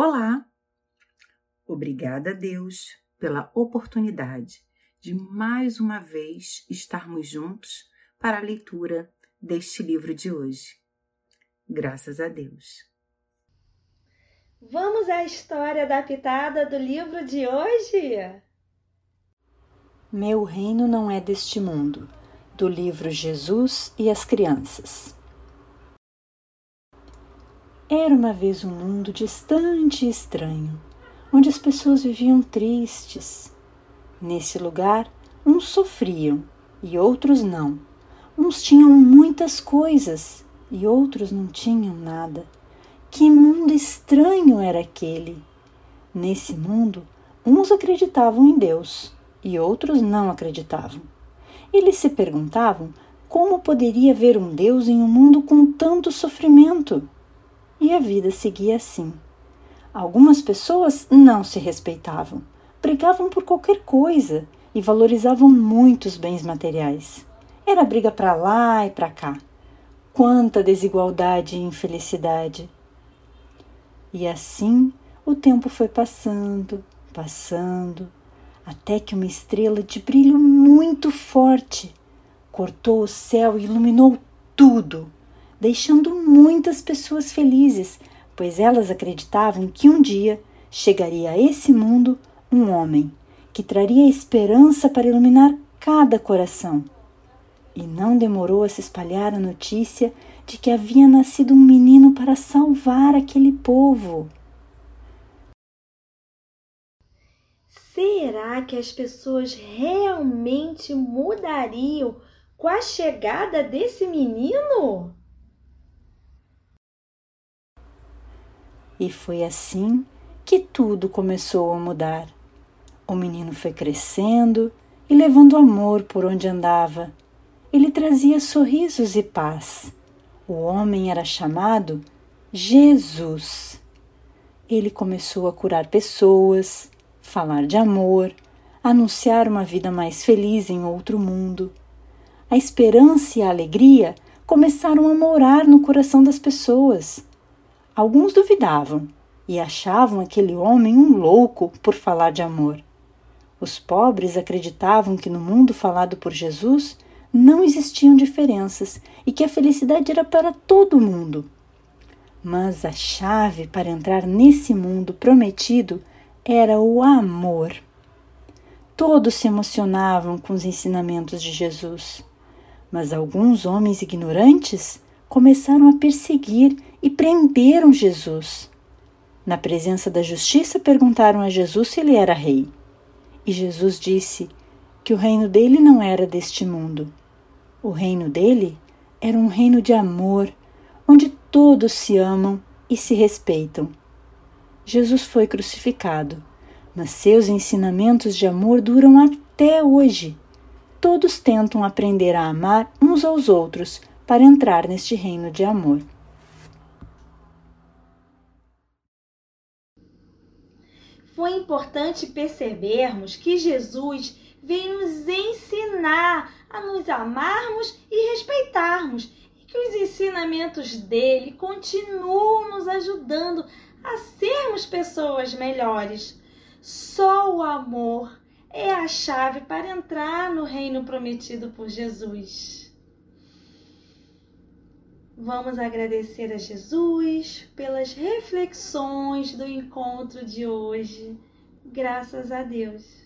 Olá! Obrigada a Deus pela oportunidade de mais uma vez estarmos juntos para a leitura deste livro de hoje. Graças a Deus. Vamos à história adaptada do livro de hoje? Meu reino não é deste mundo, do livro Jesus e as Crianças. Era uma vez um mundo distante e estranho, onde as pessoas viviam tristes. Nesse lugar, uns sofriam e outros não. Uns tinham muitas coisas e outros não tinham nada. Que mundo estranho era aquele! Nesse mundo, uns acreditavam em Deus e outros não acreditavam. Eles se perguntavam como poderia haver um Deus em um mundo com tanto sofrimento e a vida seguia assim. Algumas pessoas não se respeitavam, brigavam por qualquer coisa e valorizavam muitos bens materiais. Era briga para lá e para cá. Quanta desigualdade e infelicidade! E assim o tempo foi passando, passando, até que uma estrela de brilho muito forte cortou o céu e iluminou tudo deixando muitas pessoas felizes, pois elas acreditavam que um dia chegaria a esse mundo um homem que traria esperança para iluminar cada coração. E não demorou a se espalhar a notícia de que havia nascido um menino para salvar aquele povo. Será que as pessoas realmente mudariam com a chegada desse menino? E foi assim que tudo começou a mudar. O menino foi crescendo e levando amor por onde andava. Ele trazia sorrisos e paz. O homem era chamado Jesus. Ele começou a curar pessoas, falar de amor, anunciar uma vida mais feliz em outro mundo. A esperança e a alegria começaram a morar no coração das pessoas. Alguns duvidavam e achavam aquele homem um louco por falar de amor. Os pobres acreditavam que no mundo falado por Jesus não existiam diferenças e que a felicidade era para todo mundo. Mas a chave para entrar nesse mundo prometido era o amor. Todos se emocionavam com os ensinamentos de Jesus, mas alguns homens ignorantes começaram a perseguir e prenderam Jesus. Na presença da justiça, perguntaram a Jesus se ele era rei. E Jesus disse que o reino dele não era deste mundo. O reino dele era um reino de amor, onde todos se amam e se respeitam. Jesus foi crucificado, mas seus ensinamentos de amor duram até hoje. Todos tentam aprender a amar uns aos outros para entrar neste reino de amor. Foi importante percebermos que Jesus veio nos ensinar a nos amarmos e respeitarmos, e que os ensinamentos dele continuam nos ajudando a sermos pessoas melhores. Só o amor é a chave para entrar no reino prometido por Jesus. Vamos agradecer a Jesus pelas reflexões do encontro de hoje. Graças a Deus.